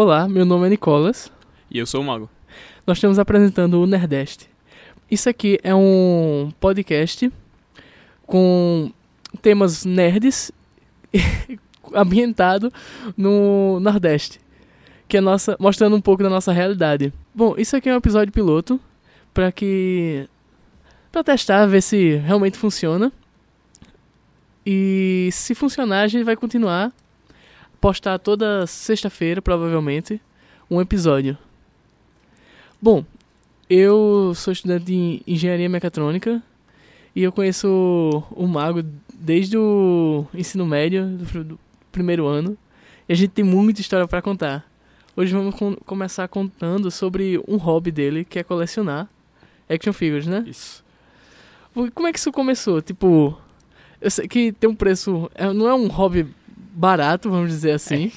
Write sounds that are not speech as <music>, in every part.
Olá, meu nome é Nicolas. E eu sou o Mago. Nós estamos apresentando o Nerdeste. Isso aqui é um podcast com temas nerds <laughs> ambientado no Nordeste, que é nossa, mostrando um pouco da nossa realidade. Bom, isso aqui é um episódio piloto para que para testar, ver se realmente funciona. E se funcionar, a gente vai continuar postar toda sexta-feira, provavelmente, um episódio. Bom, eu sou estudante de engenharia mecatrônica e eu conheço o Mago desde o ensino médio, do, primeiro ano. E a gente tem muita história para contar. Hoje vamos com, começar contando sobre um hobby dele, que é colecionar action figures, né? Isso. Como é que isso começou? Tipo, eu sei que tem um preço. é- Não é um hobby barato, vamos dizer assim.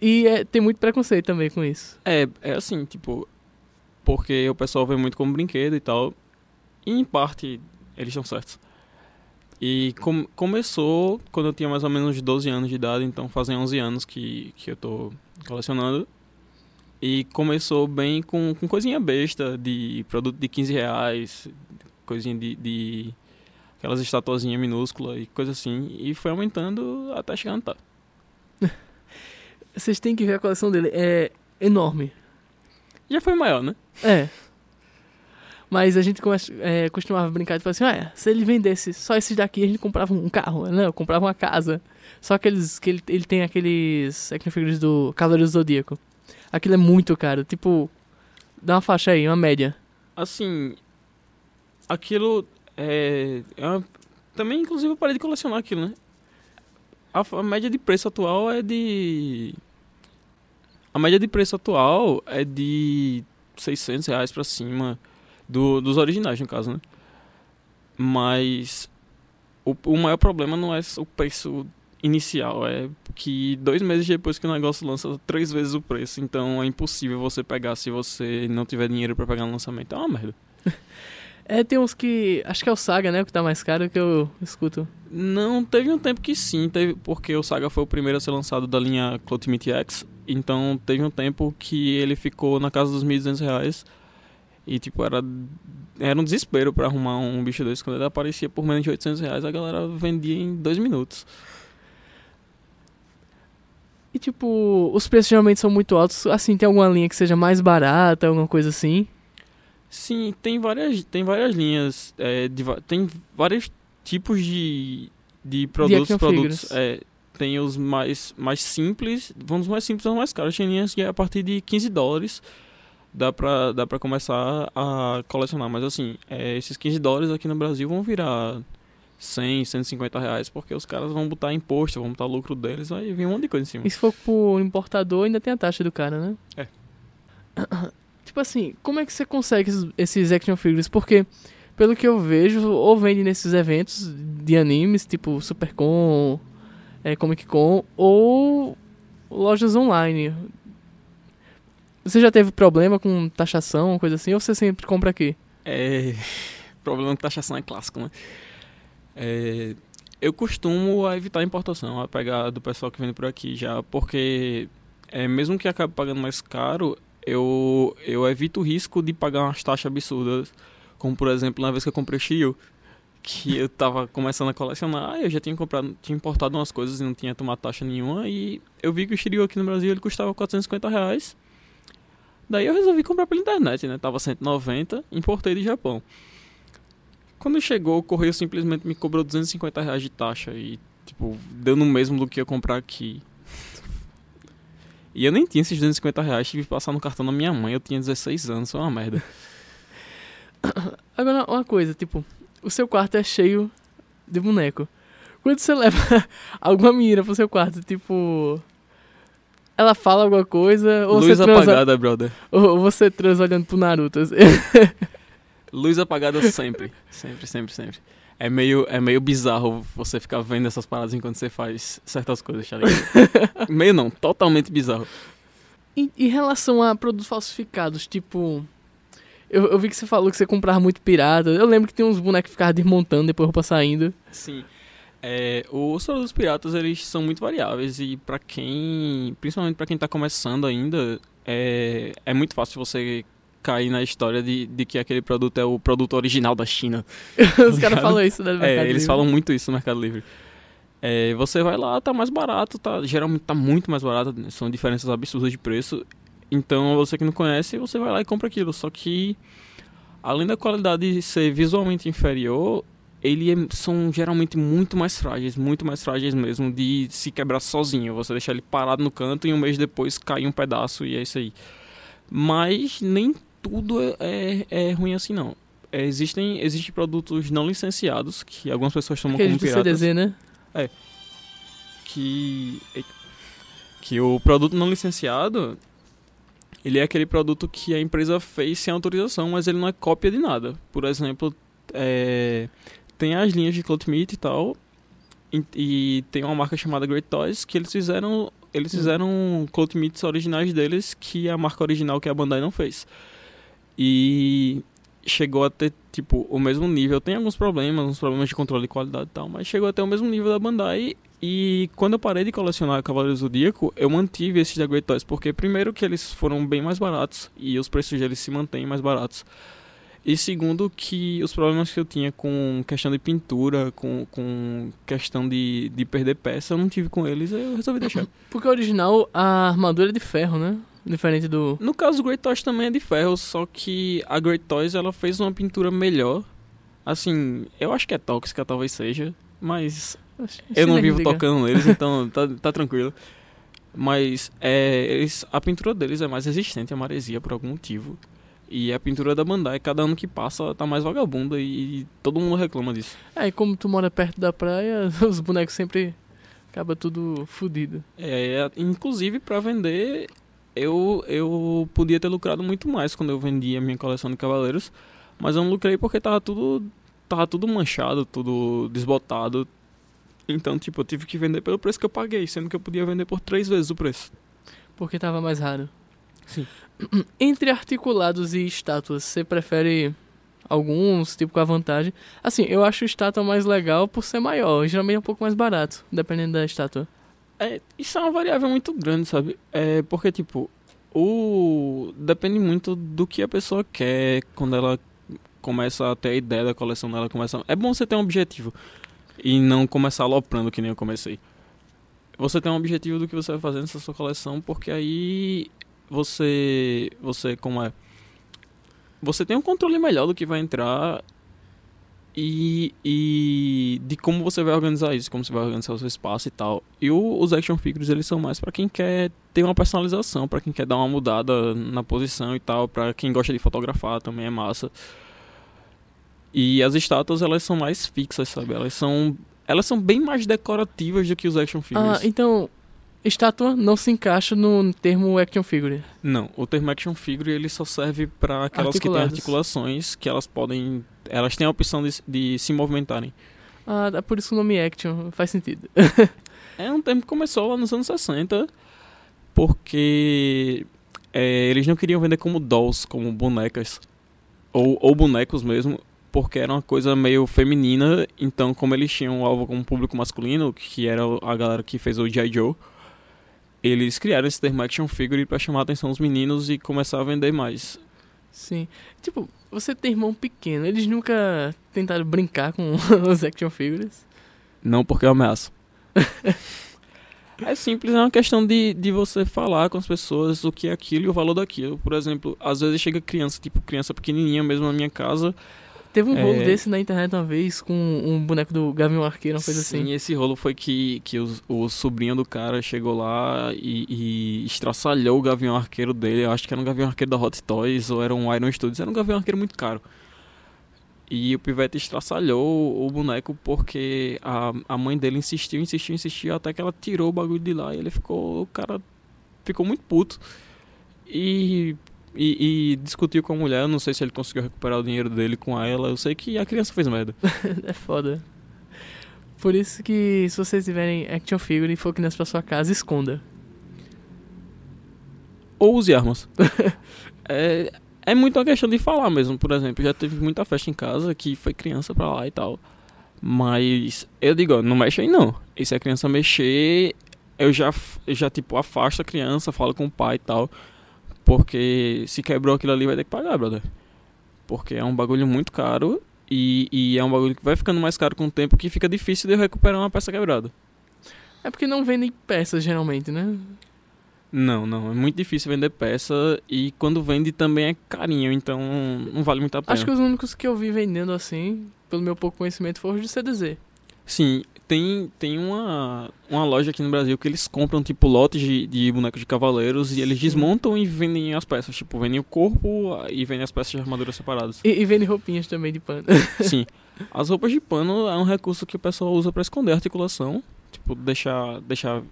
E é, tem muito preconceito também com isso. É, é assim, tipo, porque o pessoal vê muito como brinquedo e tal. E em parte, eles estão certos. E com- começou quando eu tinha mais ou menos uns 12 anos de idade, então fazem 11 anos que, que eu tô colecionando. E começou bem com, com coisinha besta, de produto de 15 reais, coisinha de, de aquelas estatuazinhas minúsculas e coisa assim. E foi aumentando até chegar no tá. <laughs> Vocês têm que ver a coleção dele. É enorme. Já foi maior, né? É. Mas a gente come- é, costumava brincar e falar assim: ah, se ele vendesse só esses daqui, a gente comprava um carro, né? Eu comprava uma casa. Só aqueles que ele, ele tem aqueles action figures do Cavaleiro do Zodíaco. Aquilo é muito caro. Tipo, dá uma faixa aí, uma média. assim, aquilo é, é uma- também inclusive eu parei de colecionar aquilo, né? A, a média de preço atual é de a média de preço atual é de 600 reais pra cima do, dos originais no caso, né? Mas o, o maior problema não é o preço inicial, é que dois meses depois que o negócio lança três vezes o preço, então é impossível você pegar se você não tiver dinheiro pra pegar no lançamento. É uma merda. <laughs> É, tem uns que. Acho que é o Saga, né? O que tá mais caro que eu escuto. Não, teve um tempo que sim, teve, porque o Saga foi o primeiro a ser lançado da linha Clotimite X, então teve um tempo que ele ficou na casa dos 1.200 reais e tipo, era, era um desespero pra arrumar um bicho desse, quando ele aparecia por menos de 800 reais a galera vendia em dois minutos. E tipo, os preços geralmente são muito altos. Assim, tem alguma linha que seja mais barata, alguma coisa assim. Sim, tem várias, tem várias linhas, é, de tem vários tipos de, de produtos. action produtos é, tem os mais, mais simples, vão dos mais simples aos mais caros. Tem linhas que é a partir de 15 dólares dá pra, dá pra começar a colecionar. Mas assim, é, esses 15 dólares aqui no Brasil vão virar 100, 150 reais, porque os caras vão botar imposto, vão botar lucro deles, vai vir um monte de coisa em cima. E se for pro importador, ainda tem a taxa do cara, né? É. <coughs> tipo assim, como é que você consegue esses, action figures? Porque, pelo que eu vejo, ou vende nesses eventos de animes, tipo Supercon, é, Comic Con, ou lojas online. Você já teve problema com taxação, coisa assim, ou você sempre compra aqui? É. <laughs> Problema de taxação é clássico, né? É, eu costumo evitar importação, a pegar do pessoal que vende por aqui já, porque é, mesmo que acabe pagando mais caro, eu, eu evito o risco de pagar umas taxas absurdas, como por exemplo na vez que eu comprei o Shiryu, que eu tava começando a colecionar, eu já tinha comprado, tinha importado umas coisas e não tinha tomado taxa nenhuma, e eu vi que o Shiryu aqui no Brasil ele custava 450 reais. Daí eu resolvi comprar pela internet, né? Tava 190, importei do Japão. Quando chegou, o correio simplesmente me cobrou 250 reais de taxa e, tipo, deu no mesmo do que eu comprar aqui. E eu nem tinha esses 250 reais, tive que passar no cartão da minha mãe, eu tinha 16 anos, foi uma merda. <coughs> Agora, uma coisa, tipo, o seu quarto é cheio de boneco. Quando você <laughs> leva alguma menina pro seu quarto, tipo. Ela fala alguma coisa, ou Luz você transa, apagada, brother. ou você transa olhando pro Naruto. <laughs> Luz apagada sempre. Sempre, sempre, sempre. É meio, é meio bizarro você ficar vendo essas paradas enquanto você faz certas coisas, tá ligado? <laughs> meio não, totalmente bizarro. Em, em relação a produtos falsificados, tipo. Eu, eu vi que você falou que você comprava muito pirata. Eu lembro que tem uns bonecos que ficavam desmontando depois roupa saindo. Sim. É, os produtos piratas eles são muito variáveis e para quem, principalmente para quem tá começando ainda, é, é muito fácil você cair na história de, de que aquele produto é o produto original da China. <laughs> Os caras falam isso né, É, eles Livre. falam muito isso no Mercado Livre. É, você vai lá, tá mais barato, tá, geralmente tá muito mais barato, né, são diferenças absurdas de preço. Então você que não conhece, você vai lá e compra aquilo. Só que, além da qualidade ser visualmente inferior, ele é- são geralmente muito mais frágeis, muito mais frágeis mesmo, de se quebrar sozinho. Você deixar ele parado no canto e um mês depois cair um pedaço e é isso aí. Mas nem tudo é, é, é ruim assim não. É, existem, existem produtos não licenciados que algumas pessoas tomam Aqueles como piratas CDZ, né? que que o produto não licenciado ele é aquele produto que a empresa fez sem autorização, mas ele não é cópia de nada. Por exemplo, é, tem as linhas de Cloth Meat e tal, e, e tem uma marca chamada Great Toys que eles fizeram eles Hum. fizeram Meats originais deles que a marca original que a Bandai não fez. E chegou a ter, tipo, o mesmo nível. Tem alguns problemas, uns problemas de controle de qualidade e tal, mas chegou até o mesmo nível da Bandai. E quando eu parei de colecionar Cavaleiros do Zodíaco, eu mantive esses da Great Toys, porque primeiro que eles foram bem mais baratos e os preços deles se mantêm mais baratos. E segundo que os problemas que eu tinha com questão de pintura, com, com questão de, de perder peça, eu não tive com eles, eu resolvi deixar. <coughs> Porque o original, a armadura é de ferro, né? Diferente do. No caso, o Great Toys também é de ferro, só que a Great Toys ela fez uma pintura melhor. Assim, eu acho que é tóxica, talvez seja, mas eu não vivo tocando neles, <laughs> então tá, tá tranquilo. Mas é, eles, a pintura deles é mais resistente à maresia por algum motivo. E a pintura da Bandai, cada ano que passa, tá mais vagabunda e todo mundo reclama disso. É, e como tu mora perto da praia, <laughs> os bonecos sempre acaba tudo fudido. É, inclusive para vender, eu, eu podia ter lucrado muito mais quando eu vendia a minha coleção de cavaleiros, mas eu não lucrei porque tava tudo tava tudo manchado, tudo desbotado. Então, tipo, eu tive que vender pelo preço que eu paguei, sendo que eu podia vender por três vezes o preço. Porque tava mais raro. Sim. <clears throat> Entre articulados e estátuas, você prefere alguns, tipo com a vantagem? Assim, eu acho estátua mais legal por ser maior. Geralmente é um pouco mais barato, dependendo da estátua. É, isso é uma variável muito grande, sabe? É porque, tipo, o. Depende muito do que a pessoa quer quando ela começa a ter a ideia da coleção dela. Começa... É bom você ter um objetivo e não começar aloprando que nem eu comecei. Você tem um objetivo do que você vai fazer nessa sua coleção, porque aí você. Você, como é? Você tem um controle melhor do que vai entrar e, e de como você vai organizar isso, como você vai organizar o seu espaço e tal. E o- os action figures eles são mais pra quem quer ter uma personalização, pra quem quer dar uma mudada na posição e tal, pra quem gosta de fotografar também é massa. E as estátuas elas são mais fixas, sabe? Elas são elas são bem mais decorativas do que os action figures. Ah, então, estátua não se encaixa no termo action figure. Não, o termo action figure ele só serve pra aquelas que têm articulações que elas podem elas têm a opção de, de se movimentarem. Ah, é por isso o nome é action, faz sentido. <laughs> É um termo que começou lá nos anos 60, porque é, eles não queriam vender como dolls, como bonecas, ou, ou bonecos mesmo, porque era uma coisa meio feminina, então como eles tinham um alvo como público masculino, que era a galera que fez o G.I. Joe, eles criaram esse termo action figure pra chamar a atenção dos meninos e começar a vender mais. Sim. Tipo, você tem irmão pequeno, eles nunca tentaram brincar com <laughs> os action figures? Não porque eu ameaço. é simples, é uma questão de, de você falar com as pessoas o que é aquilo e o valor daquilo. Por exemplo, às vezes chega criança, tipo criança pequenininha mesmo na minha casa. Teve um É. rolo desse na internet uma vez com um boneco do Gavião Arqueiro, uma coisa Sim, assim. esse rolo foi que, que o, o sobrinho do cara chegou lá e, e estraçalhou o gavião arqueiro dele. Eu acho que era um gavião arqueiro da Hot Toys ou era um Iron Studios. Era um gavião arqueiro muito caro. E o pivete estraçalhou o boneco porque a, a mãe dele insistiu, insistiu, insistiu até que ela tirou o bagulho de lá e ele ficou. O cara ficou muito puto. E, e, e discutiu com a mulher. Eu não sei se ele conseguiu recuperar o dinheiro dele com ela. Eu sei que a criança fez merda. <laughs> é foda. Por isso que se vocês tiverem action figure e for criança pra sua casa, esconda. ou use armas. <laughs> é, é muito uma questão de falar mesmo, por exemplo. Já teve muita festa em casa que foi criança pra lá e tal. Mas eu digo, ó, não mexe aí não. E se a criança mexer, eu já, eu já tipo, afasto a criança, falo com o pai e tal. Porque se quebrou aquilo ali, vai ter que pagar, brother. Porque é um bagulho muito caro e, e é um bagulho que vai ficando mais caro com o tempo que fica difícil de eu recuperar uma peça quebrada. É porque não vendem peças geralmente, né? Não, não. É muito difícil vender peça e quando vende também é carinho, então não vale muito a pena. Acho que os únicos que eu vi vendendo assim, pelo meu pouco conhecimento, foram os de CDZ. Sim, tem, tem uma, uma loja aqui no Brasil que eles compram tipo lotes de, de bonecos de cavaleiros e eles desmontam e vendem as peças. Tipo, vendem o corpo e vendem as peças de armadura separadas. E, e vendem roupinhas também de pano. <laughs> Sim. As roupas de pano é um recurso que o pessoal usa para esconder a articulação. Tipo, deixar, deixar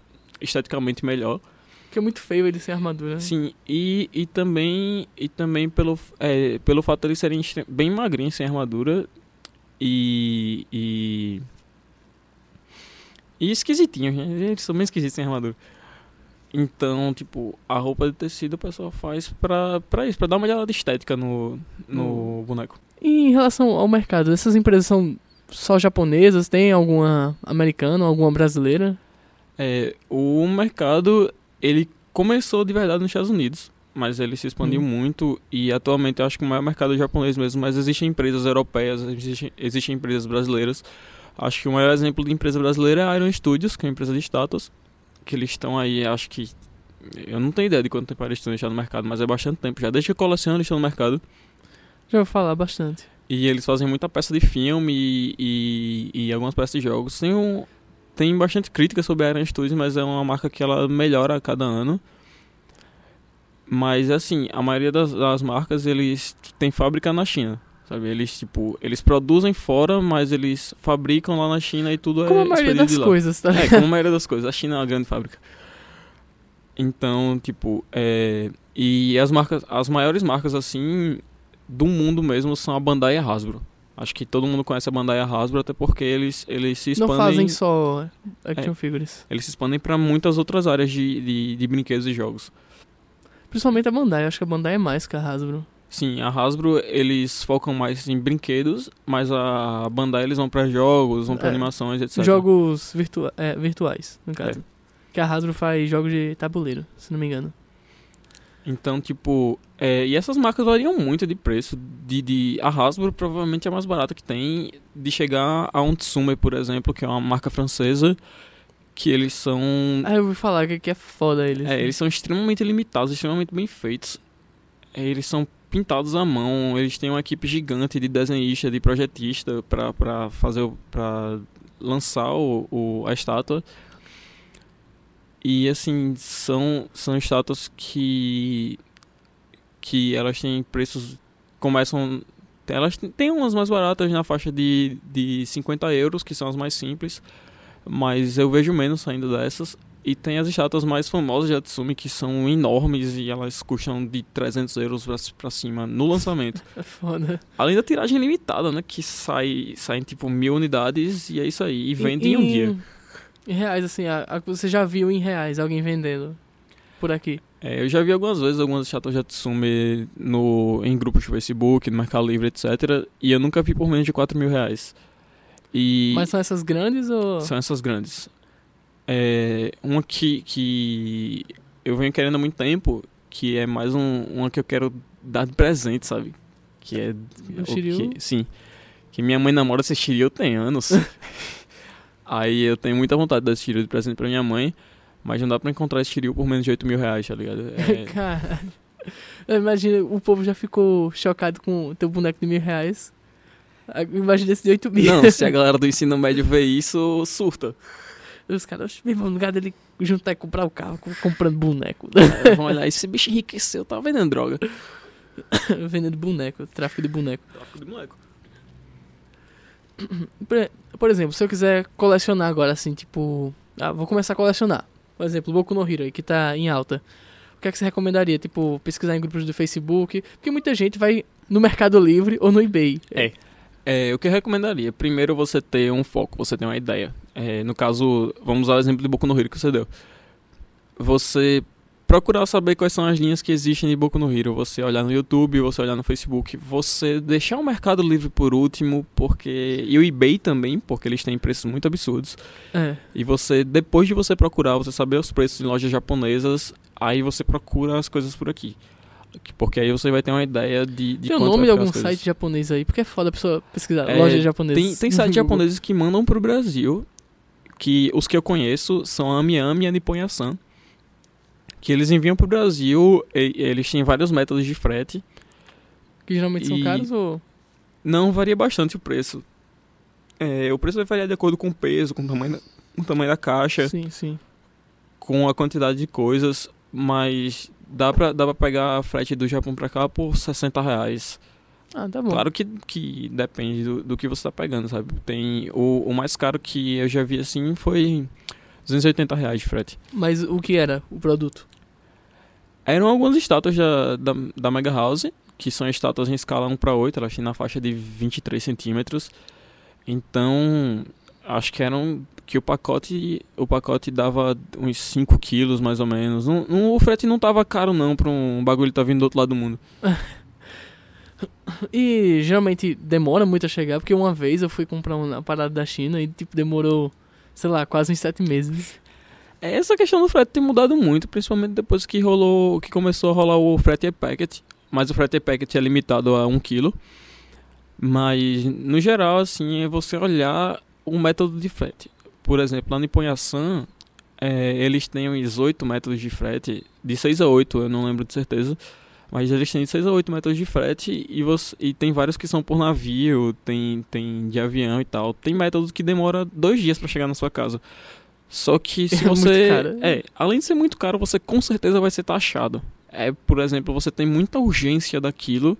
esteticamente melhor. Porque é muito feio ele sem armadura. né? Sim, e, e também, e também pelo, é, pelo fato de eles serem bem magrinhos sem armadura e. e. e esquisitinhos, né? Eles são bem esquisitos sem armadura. Então, tipo, a roupa de tecido o pessoal faz pra, pra isso, pra dar uma olhada estética no, no boneco. E em relação ao mercado, essas empresas são só japonesas? Tem alguma americana, alguma brasileira? É, o mercado, ele começou de verdade nos Estados Unidos, mas ele se expandiu Hum. muito e atualmente eu acho que o maior mercado é japonês mesmo, mas existem empresas europeias, existem, existem empresas brasileiras. Acho que o maior exemplo de empresa brasileira é a Iron Studios, que é uma empresa de estátuas, que eles estão aí, acho que eu não tenho ideia de quanto tempo eles estão deixando no mercado, mas é bastante tempo já. Desde que eu coleciono, eles estão no mercado. Já vou falar bastante. E eles fazem muita peça de filme e, e, e algumas peças de jogos. Tem, um, tem bastante crítica sobre a Iron Studios, mas é uma marca que ela melhora a cada ano. Mas assim, a maioria das, das marcas eles têm fábrica na China. Sabe? Eles tipo, eles produzem fora, mas eles fabricam lá na China e tudo Como é a maioria das coisas, tá? É, como a maioria das coisas. A China é uma grande fábrica. Então, tipo, é... E as marcas, as maiores marcas, assim, do mundo mesmo são a Bandai e a Hasbro. Acho que todo mundo conhece a Bandai e a Hasbro, até porque eles, eles se Não expandem... fazem só action É. figures. Eles se expandem pra muitas outras áreas de, de, de brinquedos e jogos. Principalmente a Bandai. Acho que a Bandai é mais que a Hasbro. Sim, a Hasbro, eles focam mais em brinquedos, mas a Bandai, eles vão pra jogos, vão pra É. animações, etc. Jogos virtua é, virtuais, no caso. Que a Hasbro faz jogos de tabuleiro, se não me engano. Então, tipo, é, e essas marcas variam muito de preço. De, de, a Hasbro provavelmente é a mais barata que tem de chegar a um Tsume, por exemplo, que é uma marca francesa, que eles são. Ah, eu ouvi falar que é foda eles. É, eles são extremamente limitados, extremamente bem feitos. É, eles são pintados à mão, eles têm uma equipe gigante de desenhista, de projetista pra fazer pra lançar o, o- a estátua. E assim, são, são estátuas que que elas têm preços começam elas têm umas mais baratas na faixa de, de 50 euros, que são as mais simples, mas eu vejo menos saindo dessas. E tem as estátuas mais famosas de Atsumi, que são enormes e elas custam de 300 euros pra, pra cima no lançamento. <laughs> É foda. Além da tiragem limitada, né? Que sai, sai em tipo mil unidades e é isso aí. E vende em um dia. Em reais, assim, a, a- você já viu em reais alguém vendendo por aqui. É, eu já vi algumas vezes algumas estátuas de Atsumi no, em grupos de Facebook, no Mercado Livre, etc. E eu nunca vi por menos de 4 mil reais. E Mas são essas grandes ou. são essas grandes. É, uma que, que eu venho querendo há muito tempo, que é mais um, uma que eu quero dar de presente, sabe? Que é. O Shiryu? que- sim. Que minha mãe namora esse Shiryu tem anos. <laughs> Aí eu tenho muita vontade de dar esse Shiryu de presente pra minha mãe, mas não dá pra encontrar esse Shiryu por menos de 8 mil reais, tá ligado? <laughs> É, Caralho. Imagina, o povo já ficou chocado com o teu boneco de mil reais. Ah, Imagina esse de 8 mil. não, se a <laughs> galera do ensino médio ver isso, surta. Os caras, meu irmão, no lugar dele juntar e comprar o carro, com- comprando boneco. É, vão olhar, esse bicho enriqueceu, tá vendendo droga. <laughs> Vendendo boneco, tráfico de boneco. Tráfico de moleque. Por, por exemplo, se eu quiser colecionar agora, assim, tipo. Ah, vou começar a colecionar. Por exemplo, Boku no Hero, aí, que tá em alta. O que é que você recomendaria? Tipo, pesquisar em grupos do Facebook? Porque muita gente vai no Mercado Livre ou no eBay. É. É, o que eu recomendaria? Primeiro você ter um foco, você ter uma ideia. É, no caso, vamos usar o exemplo de Boku no Hero que você deu. Você procurar saber quais são as linhas que existem de Boku no Hero. Você olhar no YouTube, você olhar no Facebook, você deixar o Mercado Livre por último, porque e o eBay também, porque eles têm preços muito absurdos. É. E você, depois de você procurar, você saber os preços em lojas japonesas, aí você procura as coisas por aqui. Porque aí você vai ter uma ideia de, de Tem o nome de algum site japonês aí, porque é foda a pessoa pesquisar. É, Loja japonesa. Tem, tem sites <laughs> japoneses que mandam pro Brasil, que os que eu conheço são a Miami e a Nippon-Yasan, que eles enviam pro Brasil, e, eles têm vários métodos de frete, Que geralmente são E- caros ou. não varia bastante o preço. É, o preço vai variar de acordo com o peso, com o tamanho da, com o tamanho da caixa, Sim, sim. com a quantidade de coisas, mas dá pra, dá pra pegar frete do Japão pra cá por 60 reais. Ah, tá bom. Claro que, que depende do, do que você tá pegando, sabe? Tem o, o mais caro que eu já vi assim foi 280 reais de frete. Mas o que era o produto? Eram algumas estátuas da, da, da Mega House, que são estátuas em escala 1 para 8, elas têm na faixa de 23 centímetros. Então, acho que eram que o pacote o pacote dava uns 5 quilos mais ou menos. Não, não- o frete não tava caro não pra um bagulho que tá vindo do outro lado do mundo. <laughs> E geralmente demora muito a chegar, porque uma vez eu fui comprar uma parada da China e tipo demorou, sei lá, quase uns sete meses. Essa questão do frete tem mudado muito, principalmente depois que rolou, que começou a rolar o frete packet, mas o frete packet é limitado a 1 kg. Mas no geral assim, é você olhar o método de frete. Por exemplo, lá no Iponhaçan, é, eles têm uns 8 métodos de frete, de 6 a 8, eu não lembro de certeza. Mas eles têm de 6 a 8 métodos de frete e, você, e tem vários que são por navio, tem, tem de avião e tal. Tem métodos que demora dois dias pra chegar na sua casa. Só que <laughs> se É muito você. caro. É, além de ser muito caro, você com certeza vai ser taxado. É, por exemplo, você tem muita urgência daquilo.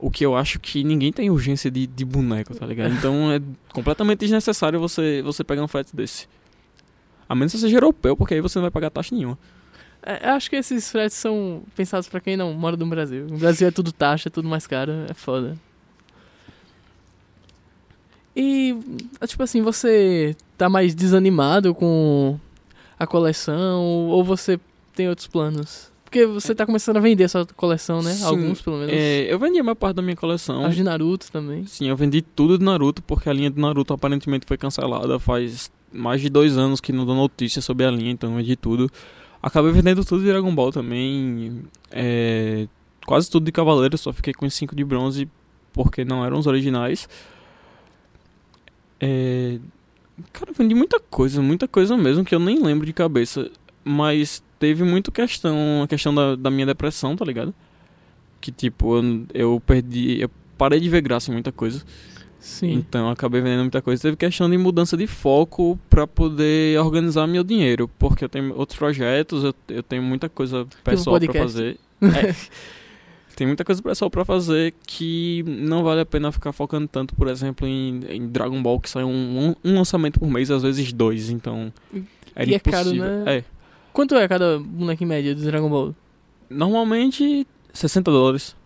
O que eu acho que ninguém tem urgência de, de boneco, tá ligado? Então é completamente desnecessário você, você pegar um frete desse. A menos que você seja europeu, porque aí você não vai pagar taxa nenhuma. É, eu acho que esses fretes são pensados pra quem não mora no Brasil. No Brasil é tudo taxa, é tudo mais caro, é foda. E, tipo assim, você tá mais desanimado com a coleção ou você tem outros planos? Porque você tá começando a vender sua coleção, né? Sim, Alguns, pelo menos. É, eu vendi a maior parte da minha coleção. As de Naruto também. Sim, eu vendi tudo de Naruto, porque a linha de Naruto aparentemente foi cancelada faz mais de dois anos que não dou notícia sobre a linha, então eu vendi tudo. Acabei vendendo tudo de Dragon Ball também. é, quase tudo de Cavaleiro, só fiquei com os 5 de bronze porque não eram os originais. É, cara, eu vendi muita coisa, muita coisa mesmo que eu nem lembro de cabeça. Mas teve muito questão, a questão da, da minha depressão, tá ligado? Que tipo, eu, eu perdi. Eu parei de ver graça em muita coisa. Sim. Então eu acabei vendendo muita coisa. Teve questão de mudança de foco pra poder organizar meu dinheiro. Porque eu tenho outros projetos, eu, eu tenho muita coisa pessoal pra podcast. fazer. <laughs> É. tem muita coisa pessoal pra fazer que não vale a pena ficar focando tanto, por exemplo, em, em Dragon Ball, que sai um, um, um lançamento por mês, às vezes dois. Então. Era E é caro, impossível. né? É. Quanto é cada boneco em média do Dragon Ball? Normalmente 60 dólares.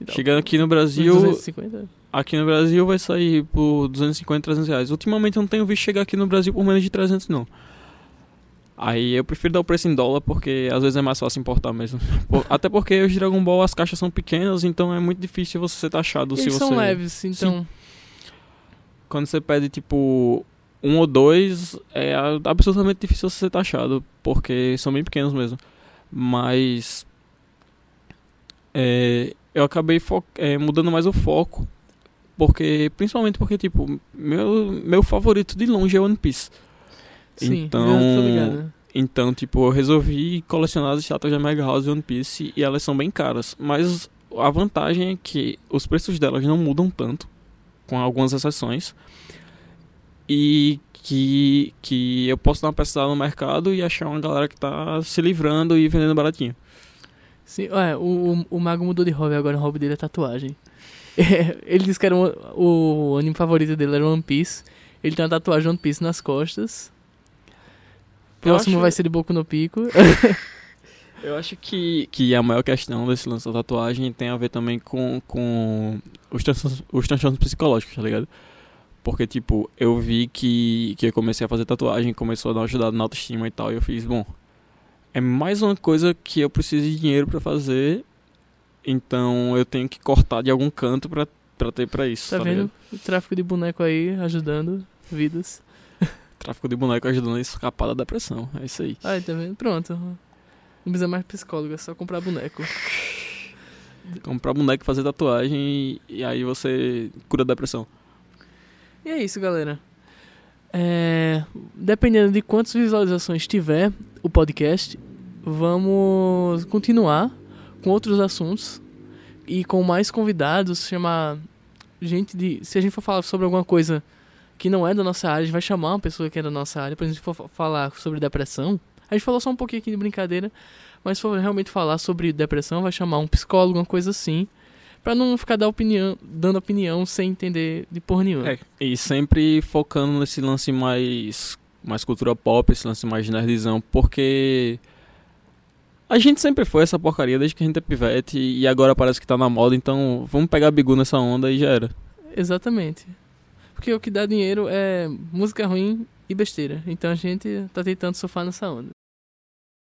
Então, Chegando aqui no Brasil. 250? Aqui no Brasil vai sair por 250, 300 reais. Ultimamente eu não tenho visto chegar aqui no Brasil por menos de 300, não. Aí eu prefiro dar o preço em dólar porque às vezes é mais fácil importar mesmo. <laughs> Até porque os Dragon Ball as caixas são pequenas, então é muito difícil você ser taxado se Eles você. são leves, então. Quando você pede tipo um ou dois, é absolutamente difícil você ser taxado, porque são bem pequenos mesmo. Mas é, eu acabei é, mudando mais o foco, porque principalmente porque tipo meu meu favorito de longe é One Piece. Sim, Então- ligado. Então, tipo, eu resolvi colecionar as estátuas da Mega House e One Piece e elas são bem caras. Mas a vantagem é que os preços delas não mudam tanto, com algumas exceções. E que, que eu posso dar uma pesquisada no mercado e achar uma galera que tá se livrando e vendendo baratinho. Sim, é, o, o, o Mago mudou de hobby agora, o hobby dele é tatuagem. <laughs> ele disse que era um- o anime favorito dele era One Piece. Ele tem uma tatuagem One Piece nas costas. Próximo acho- vai ser de Boku no Pico. <laughs> Eu acho que, que a maior questão desse lance da tatuagem tem a ver também com, com os, transtornos, os transtornos psicológicos, tá ligado? Porque, tipo, eu vi que, que eu comecei a fazer tatuagem, começou a dar uma ajudada na autoestima e tal, e eu fiz, bom, é mais uma coisa que eu preciso de dinheiro pra fazer, então eu tenho que cortar de algum canto pra, pra ter pra isso. Tá, Tá, vendo? ligado? O tráfico de boneco aí ajudando vidas. Tráfico de boneco ajudando a escapar da depressão. É isso aí. Aí, tá vendo? Pronto. Não precisa mais psicólogo, é só comprar boneco. Comprar boneco, fazer tatuagem e, e aí você cura a depressão. E é isso, galera. É, dependendo de quantas visualizações tiver o podcast, vamos continuar com outros assuntos e com mais convidados, chamar gente de, se a gente for falar sobre alguma coisa que não é da nossa área, a gente vai chamar uma pessoa que é da nossa área, por exemplo, se for fa- falar sobre depressão, a gente falou só um pouquinho aqui de brincadeira, mas se for realmente falar sobre depressão, vai chamar um psicólogo, uma coisa assim, pra não ficar dar opinião, dando opinião sem entender de porra nenhuma. É, e sempre focando nesse lance mais, mais cultura pop, esse lance mais nerdzão, porque a gente sempre foi essa porcaria desde que a gente é pivete e agora parece que tá na moda, então vamos pegar bigu nessa onda e já era. Exatamente. Porque o que dá dinheiro é música ruim e besteira. Então a gente tá tentando surfar nessa onda.